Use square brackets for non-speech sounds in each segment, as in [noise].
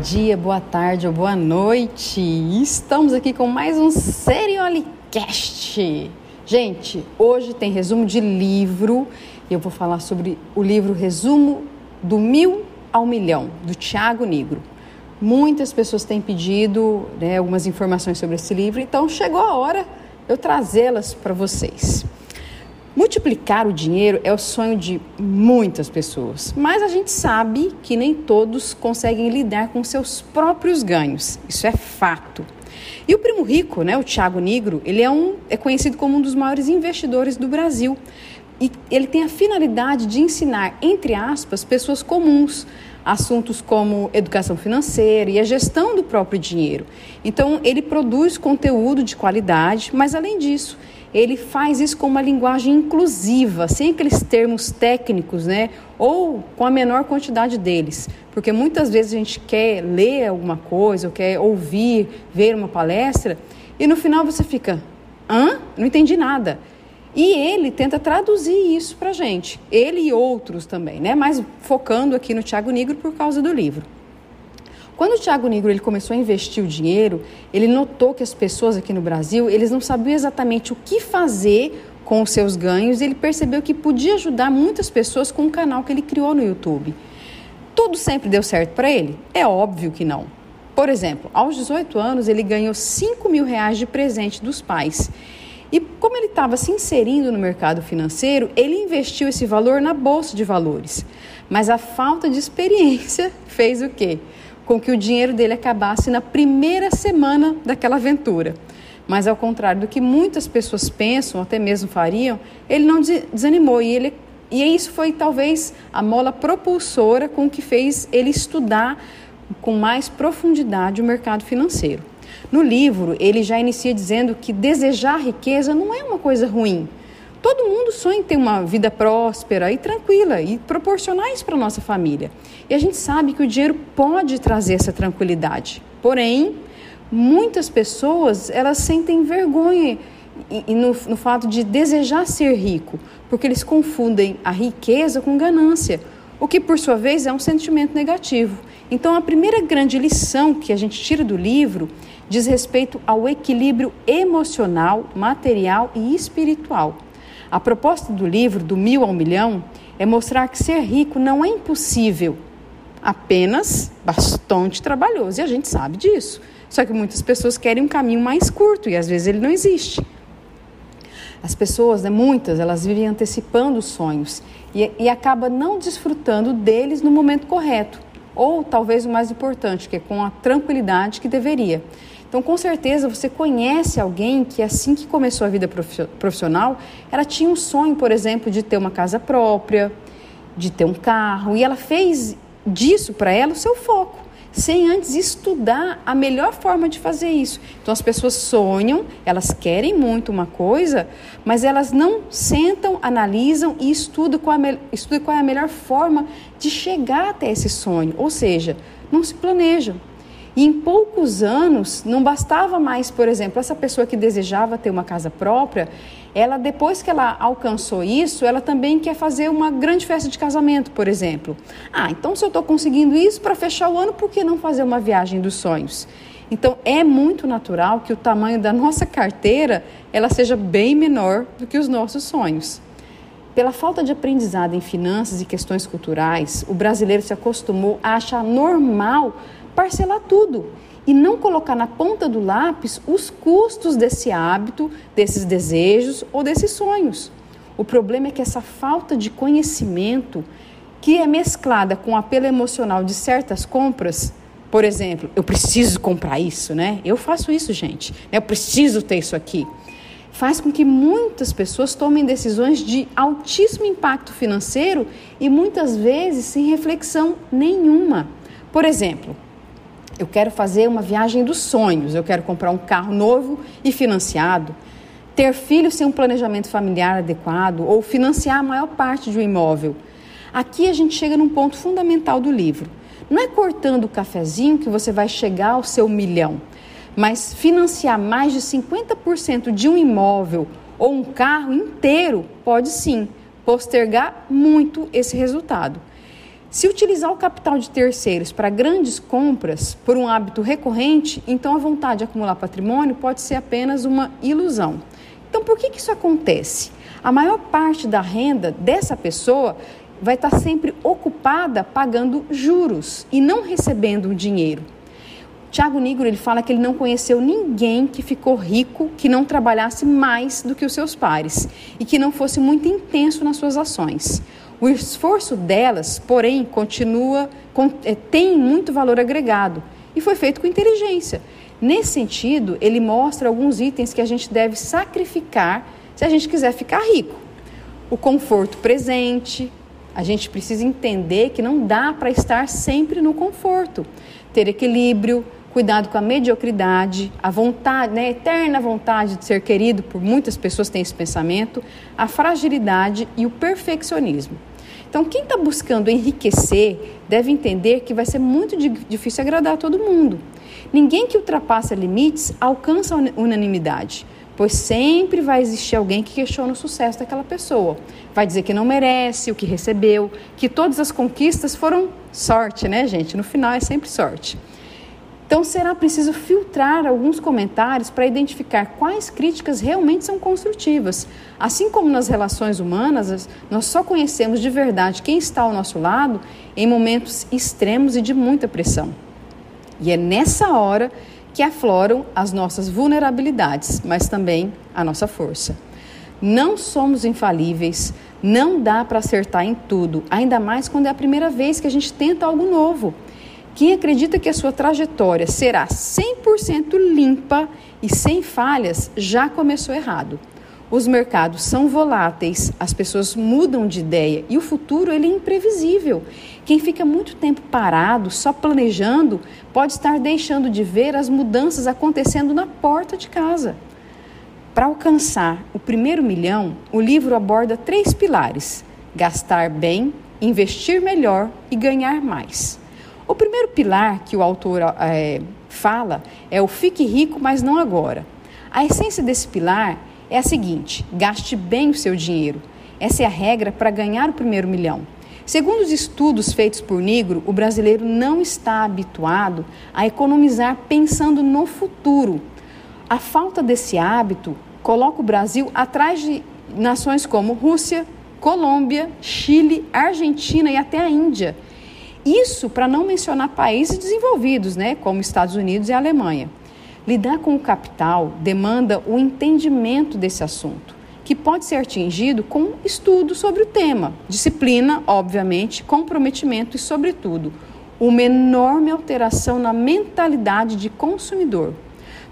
dia, boa tarde ou boa noite. Estamos aqui com mais um Seriolicast. Gente, hoje tem resumo de livro e eu vou falar sobre o livro Resumo do Mil ao Milhão, do Tiago Negro. Muitas pessoas têm pedido né, algumas informações sobre esse livro, então chegou a hora eu trazê-las para vocês. Multiplicar o dinheiro é o sonho de muitas pessoas, mas a gente sabe que nem todos conseguem lidar com seus próprios ganhos. Isso é fato. E o primo rico, né, o Thiago Negro, ele é, um, é conhecido como um dos maiores investidores do Brasil. E ele tem a finalidade de ensinar, entre aspas, pessoas comuns assuntos como educação financeira e a gestão do próprio dinheiro. Então, ele produz conteúdo de qualidade, mas além disso, ele faz isso com uma linguagem inclusiva, sem aqueles termos técnicos, né? Ou com a menor quantidade deles. Porque muitas vezes a gente quer ler alguma coisa, ou quer ouvir, ver uma palestra, e no final você fica, hã? Não entendi nada. E ele tenta traduzir isso para gente, ele e outros também, né? Mas focando aqui no Tiago Negro por causa do livro. Quando o Tiago Negro ele começou a investir o dinheiro, ele notou que as pessoas aqui no Brasil eles não sabiam exatamente o que fazer com os seus ganhos e ele percebeu que podia ajudar muitas pessoas com o canal que ele criou no YouTube. Tudo sempre deu certo para ele? É óbvio que não. Por exemplo, aos 18 anos ele ganhou 5 mil reais de presente dos pais. E como ele estava se inserindo no mercado financeiro, ele investiu esse valor na bolsa de valores. Mas a falta de experiência [laughs] fez o quê? Com que o dinheiro dele acabasse na primeira semana daquela aventura. Mas ao contrário do que muitas pessoas pensam, até mesmo fariam, ele não desanimou e ele e isso foi talvez a mola propulsora com que fez ele estudar com mais profundidade o mercado financeiro. No livro, ele já inicia dizendo que desejar riqueza não é uma coisa ruim, Todo mundo sonha em ter uma vida próspera e tranquila e proporcionar isso para nossa família. E a gente sabe que o dinheiro pode trazer essa tranquilidade. Porém, muitas pessoas elas sentem vergonha no, no fato de desejar ser rico, porque eles confundem a riqueza com ganância, o que por sua vez é um sentimento negativo. Então, a primeira grande lição que a gente tira do livro diz respeito ao equilíbrio emocional, material e espiritual. A proposta do livro, do mil ao milhão, é mostrar que ser rico não é impossível, apenas bastante trabalhoso. E a gente sabe disso. Só que muitas pessoas querem um caminho mais curto e às vezes ele não existe. As pessoas, né, muitas, elas vivem antecipando os sonhos e, e acaba não desfrutando deles no momento correto. Ou talvez o mais importante, que é com a tranquilidade que deveria. Então, com certeza, você conhece alguém que, assim que começou a vida profissional, ela tinha um sonho, por exemplo, de ter uma casa própria, de ter um carro, e ela fez disso para ela o seu foco, sem antes estudar a melhor forma de fazer isso. Então, as pessoas sonham, elas querem muito uma coisa, mas elas não sentam, analisam e estudam qual, a, estudam qual é a melhor forma de chegar até esse sonho, ou seja, não se planejam. Em poucos anos, não bastava mais, por exemplo, essa pessoa que desejava ter uma casa própria, ela depois que ela alcançou isso, ela também quer fazer uma grande festa de casamento, por exemplo. Ah, então se eu estou conseguindo isso para fechar o ano, por que não fazer uma viagem dos sonhos? Então é muito natural que o tamanho da nossa carteira ela seja bem menor do que os nossos sonhos. Pela falta de aprendizado em finanças e questões culturais, o brasileiro se acostumou a achar normal parcelar tudo e não colocar na ponta do lápis os custos desse hábito, desses desejos ou desses sonhos. O problema é que essa falta de conhecimento, que é mesclada com o apelo emocional de certas compras, por exemplo, eu preciso comprar isso, né? Eu faço isso, gente. Eu preciso ter isso aqui. Faz com que muitas pessoas tomem decisões de altíssimo impacto financeiro e muitas vezes sem reflexão nenhuma. Por exemplo, eu quero fazer uma viagem dos sonhos, eu quero comprar um carro novo e financiado, ter filhos sem um planejamento familiar adequado ou financiar a maior parte de um imóvel. Aqui a gente chega num ponto fundamental do livro. Não é cortando o cafezinho que você vai chegar ao seu milhão, mas financiar mais de 50% de um imóvel ou um carro inteiro pode sim postergar muito esse resultado. Se utilizar o capital de terceiros para grandes compras por um hábito recorrente, então a vontade de acumular patrimônio pode ser apenas uma ilusão. Então, por que, que isso acontece? A maior parte da renda dessa pessoa vai estar sempre ocupada pagando juros e não recebendo dinheiro. Tiago Nigro ele fala que ele não conheceu ninguém que ficou rico que não trabalhasse mais do que os seus pares e que não fosse muito intenso nas suas ações. O esforço delas, porém, continua é, tem muito valor agregado e foi feito com inteligência. Nesse sentido, ele mostra alguns itens que a gente deve sacrificar se a gente quiser ficar rico. O conforto presente, a gente precisa entender que não dá para estar sempre no conforto. Ter equilíbrio, cuidado com a mediocridade, a vontade, né, a eterna vontade de ser querido, por muitas pessoas têm esse pensamento, a fragilidade e o perfeccionismo. Então, quem está buscando enriquecer deve entender que vai ser muito difícil agradar a todo mundo. Ninguém que ultrapassa limites alcança a unanimidade, pois sempre vai existir alguém que questiona o sucesso daquela pessoa. Vai dizer que não merece o que recebeu, que todas as conquistas foram sorte, né, gente? No final é sempre sorte. Então será preciso filtrar alguns comentários para identificar quais críticas realmente são construtivas. Assim como nas relações humanas, nós só conhecemos de verdade quem está ao nosso lado em momentos extremos e de muita pressão. E é nessa hora que afloram as nossas vulnerabilidades, mas também a nossa força. Não somos infalíveis, não dá para acertar em tudo, ainda mais quando é a primeira vez que a gente tenta algo novo. Quem acredita que a sua trajetória será 100% limpa e sem falhas já começou errado. Os mercados são voláteis, as pessoas mudam de ideia e o futuro ele é imprevisível. Quem fica muito tempo parado, só planejando, pode estar deixando de ver as mudanças acontecendo na porta de casa. Para alcançar o primeiro milhão, o livro aborda três pilares: gastar bem, investir melhor e ganhar mais. O primeiro pilar que o autor é, fala é o fique rico, mas não agora. A essência desse pilar é a seguinte: gaste bem o seu dinheiro. Essa é a regra para ganhar o primeiro milhão. Segundo os estudos feitos por Negro, o brasileiro não está habituado a economizar pensando no futuro. A falta desse hábito coloca o Brasil atrás de nações como Rússia, Colômbia, Chile, Argentina e até a Índia isso para não mencionar países desenvolvidos, né, como Estados Unidos e Alemanha. Lidar com o capital demanda o entendimento desse assunto, que pode ser atingido com estudo sobre o tema, disciplina, obviamente, comprometimento e, sobretudo, uma enorme alteração na mentalidade de consumidor.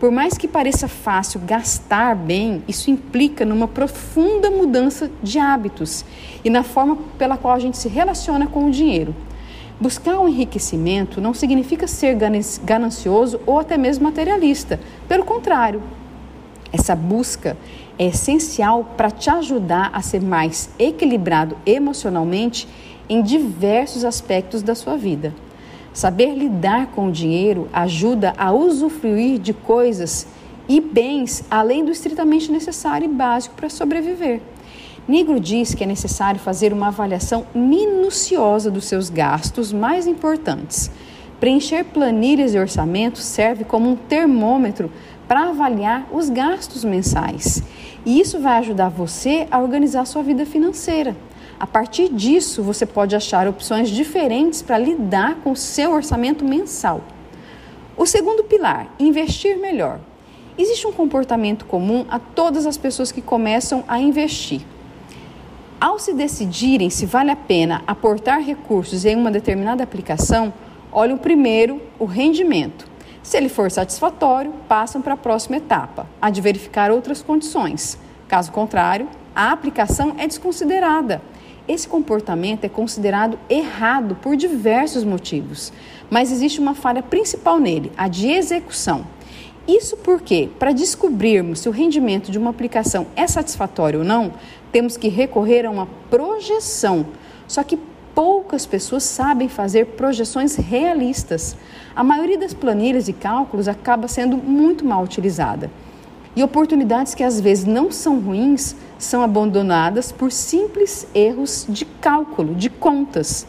Por mais que pareça fácil gastar bem, isso implica numa profunda mudança de hábitos e na forma pela qual a gente se relaciona com o dinheiro. Buscar o enriquecimento não significa ser ganancioso ou até mesmo materialista. Pelo contrário, essa busca é essencial para te ajudar a ser mais equilibrado emocionalmente em diversos aspectos da sua vida. Saber lidar com o dinheiro ajuda a usufruir de coisas e bens além do estritamente necessário e básico para sobreviver. Negro diz que é necessário fazer uma avaliação minuciosa dos seus gastos mais importantes. Preencher planilhas e orçamentos serve como um termômetro para avaliar os gastos mensais. E isso vai ajudar você a organizar sua vida financeira. A partir disso, você pode achar opções diferentes para lidar com o seu orçamento mensal. O segundo pilar, investir melhor. Existe um comportamento comum a todas as pessoas que começam a investir. Ao se decidirem se vale a pena aportar recursos em uma determinada aplicação, olham primeiro o rendimento. Se ele for satisfatório, passam para a próxima etapa, a de verificar outras condições. Caso contrário, a aplicação é desconsiderada. Esse comportamento é considerado errado por diversos motivos, mas existe uma falha principal nele, a de execução. Isso porque, para descobrirmos se o rendimento de uma aplicação é satisfatório ou não, temos que recorrer a uma projeção. Só que poucas pessoas sabem fazer projeções realistas. A maioria das planilhas e cálculos acaba sendo muito mal utilizada. E oportunidades que às vezes não são ruins são abandonadas por simples erros de cálculo, de contas.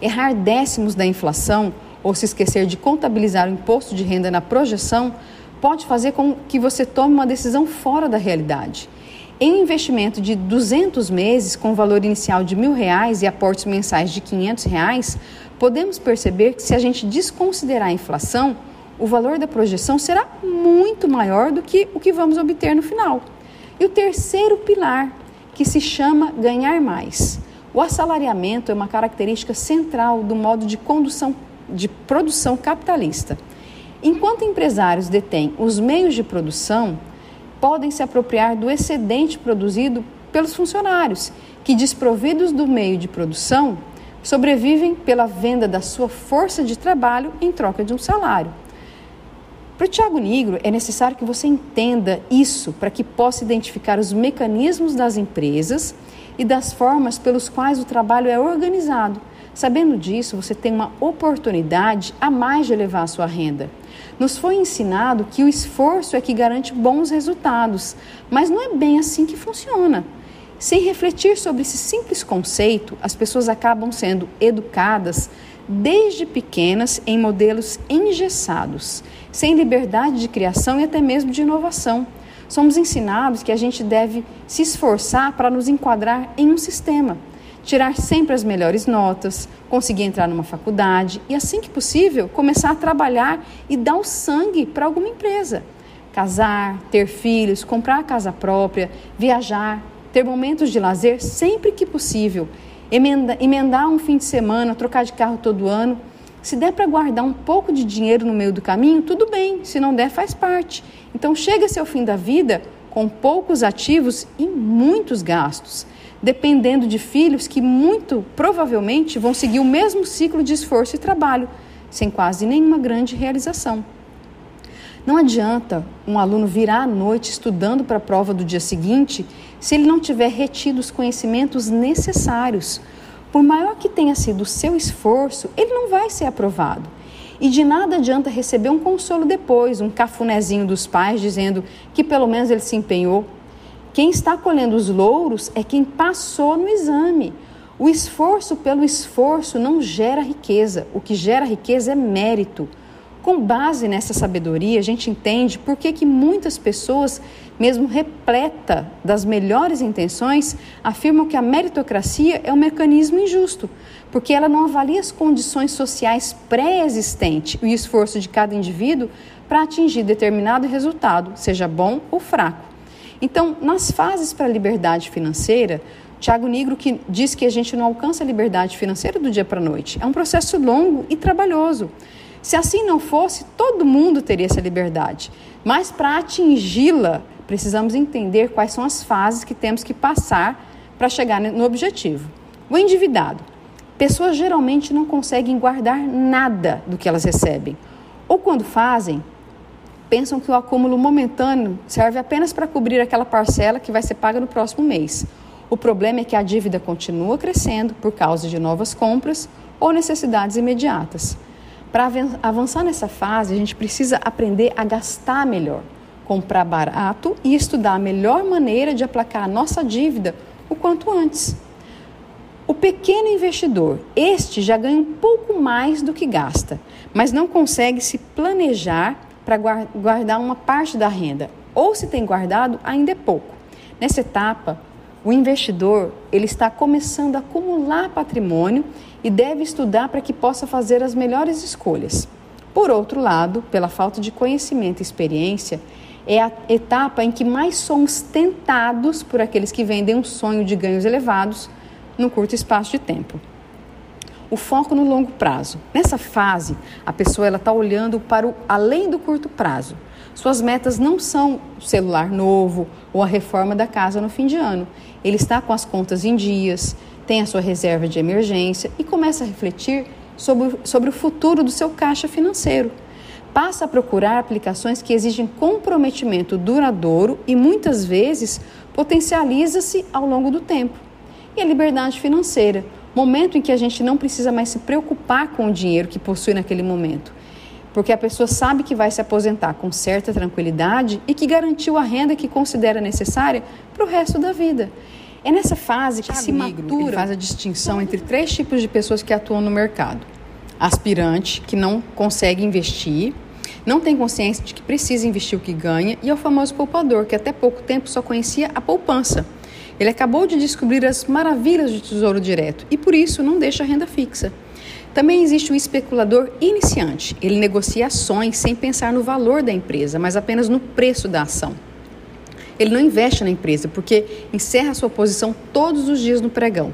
Errar décimos da inflação ou se esquecer de contabilizar o imposto de renda na projeção pode fazer com que você tome uma decisão fora da realidade. Em um investimento de 200 meses, com valor inicial de mil reais e aportes mensais de 500 reais, podemos perceber que se a gente desconsiderar a inflação, o valor da projeção será muito maior do que o que vamos obter no final. E o terceiro pilar, que se chama ganhar mais. O assalariamento é uma característica central do modo de condução de produção capitalista. Enquanto empresários detêm os meios de produção, podem se apropriar do excedente produzido pelos funcionários, que desprovidos do meio de produção, sobrevivem pela venda da sua força de trabalho em troca de um salário. Para o Tiago Negro, é necessário que você entenda isso para que possa identificar os mecanismos das empresas e das formas pelos quais o trabalho é organizado. Sabendo disso, você tem uma oportunidade a mais de elevar a sua renda. Nos foi ensinado que o esforço é que garante bons resultados, mas não é bem assim que funciona. Sem refletir sobre esse simples conceito, as pessoas acabam sendo educadas desde pequenas em modelos engessados, sem liberdade de criação e até mesmo de inovação. Somos ensinados que a gente deve se esforçar para nos enquadrar em um sistema tirar sempre as melhores notas, conseguir entrar numa faculdade e, assim que possível, começar a trabalhar e dar o sangue para alguma empresa. Casar, ter filhos, comprar casa própria, viajar, ter momentos de lazer sempre que possível, emenda, emendar um fim de semana, trocar de carro todo ano. Se der para guardar um pouco de dinheiro no meio do caminho, tudo bem, se não der, faz parte. Então, chega-se ao fim da vida com poucos ativos e muitos gastos dependendo de filhos que muito provavelmente vão seguir o mesmo ciclo de esforço e trabalho, sem quase nenhuma grande realização. Não adianta um aluno virar à noite estudando para a prova do dia seguinte se ele não tiver retido os conhecimentos necessários. Por maior que tenha sido o seu esforço, ele não vai ser aprovado. E de nada adianta receber um consolo depois, um cafunézinho dos pais dizendo que pelo menos ele se empenhou. Quem está colhendo os louros é quem passou no exame. O esforço pelo esforço não gera riqueza, o que gera riqueza é mérito. Com base nessa sabedoria, a gente entende por que, que muitas pessoas, mesmo repleta das melhores intenções, afirmam que a meritocracia é um mecanismo injusto, porque ela não avalia as condições sociais pré-existentes e o esforço de cada indivíduo para atingir determinado resultado, seja bom ou fraco. Então, nas fases para a liberdade financeira, Tiago Negro que diz que a gente não alcança a liberdade financeira do dia para a noite. É um processo longo e trabalhoso. Se assim não fosse, todo mundo teria essa liberdade. Mas para atingi-la, precisamos entender quais são as fases que temos que passar para chegar no objetivo. O endividado. Pessoas geralmente não conseguem guardar nada do que elas recebem. Ou quando fazem, pensam que o acúmulo momentâneo serve apenas para cobrir aquela parcela que vai ser paga no próximo mês. O problema é que a dívida continua crescendo por causa de novas compras ou necessidades imediatas. Para avançar nessa fase, a gente precisa aprender a gastar melhor, comprar barato e estudar a melhor maneira de aplacar a nossa dívida o quanto antes. O pequeno investidor, este já ganha um pouco mais do que gasta, mas não consegue se planejar para guardar uma parte da renda, ou se tem guardado, ainda é pouco. Nessa etapa, o investidor ele está começando a acumular patrimônio e deve estudar para que possa fazer as melhores escolhas. Por outro lado, pela falta de conhecimento e experiência, é a etapa em que mais somos tentados por aqueles que vendem um sonho de ganhos elevados num curto espaço de tempo o foco no longo prazo. Nessa fase, a pessoa está olhando para o além do curto prazo. Suas metas não são o celular novo ou a reforma da casa no fim de ano. Ele está com as contas em dias, tem a sua reserva de emergência e começa a refletir sobre, sobre o futuro do seu caixa financeiro. Passa a procurar aplicações que exigem comprometimento duradouro e muitas vezes potencializa-se ao longo do tempo. E a liberdade financeira, momento em que a gente não precisa mais se preocupar com o dinheiro que possui naquele momento. Porque a pessoa sabe que vai se aposentar com certa tranquilidade e que garantiu a renda que considera necessária para o resto da vida. É nessa fase que Thiago se matura, faz a distinção entre três tipos de pessoas que atuam no mercado. Aspirante, que não consegue investir, não tem consciência de que precisa investir o que ganha, e é o famoso poupador, que até pouco tempo só conhecia a poupança. Ele acabou de descobrir as maravilhas do tesouro direto e por isso não deixa renda fixa. Também existe o especulador iniciante. Ele negocia ações sem pensar no valor da empresa, mas apenas no preço da ação. Ele não investe na empresa porque encerra sua posição todos os dias no pregão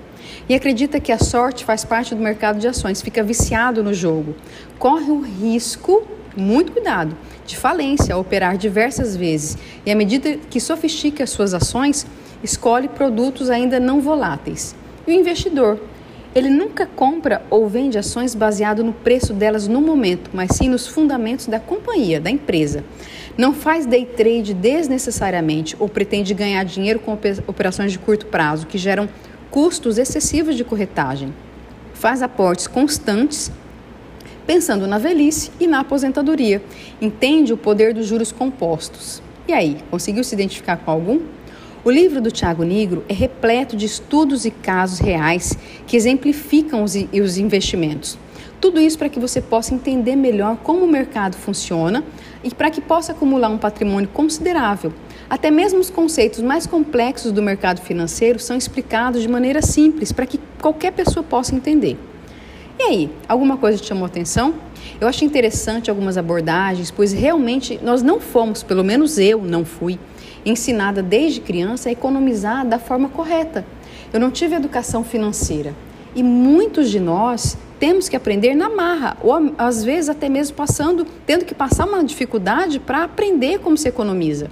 e acredita que a sorte faz parte do mercado de ações, fica viciado no jogo. Corre o risco, muito cuidado, de falência ao operar diversas vezes e, à medida que sofistica as suas ações, escolhe produtos ainda não voláteis. E o investidor ele nunca compra ou vende ações baseado no preço delas no momento, mas sim nos fundamentos da companhia, da empresa. Não faz day trade desnecessariamente ou pretende ganhar dinheiro com operações de curto prazo que geram custos excessivos de corretagem. Faz aportes constantes pensando na velhice e na aposentadoria. Entende o poder dos juros compostos. E aí, conseguiu se identificar com algum? O livro do Tiago Negro é repleto de estudos e casos reais que exemplificam os, os investimentos. Tudo isso para que você possa entender melhor como o mercado funciona e para que possa acumular um patrimônio considerável. Até mesmo os conceitos mais complexos do mercado financeiro são explicados de maneira simples para que qualquer pessoa possa entender. E aí, alguma coisa te chamou atenção? Eu achei interessante algumas abordagens, pois realmente nós não fomos, pelo menos eu não fui, ensinada desde criança a economizar da forma correta. Eu não tive educação financeira e muitos de nós temos que aprender na marra, ou às vezes até mesmo passando, tendo que passar uma dificuldade para aprender como se economiza.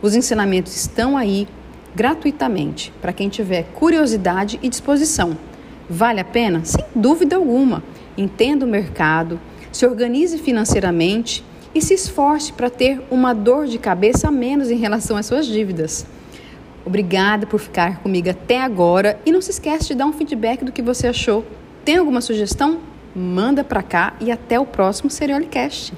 Os ensinamentos estão aí gratuitamente para quem tiver curiosidade e disposição. Vale a pena? Sem dúvida alguma. Entenda o mercado, se organize financeiramente e se esforce para ter uma dor de cabeça a menos em relação às suas dívidas. Obrigada por ficar comigo até agora e não se esqueça de dar um feedback do que você achou. Tem alguma sugestão? Manda para cá e até o próximo Seriolicast.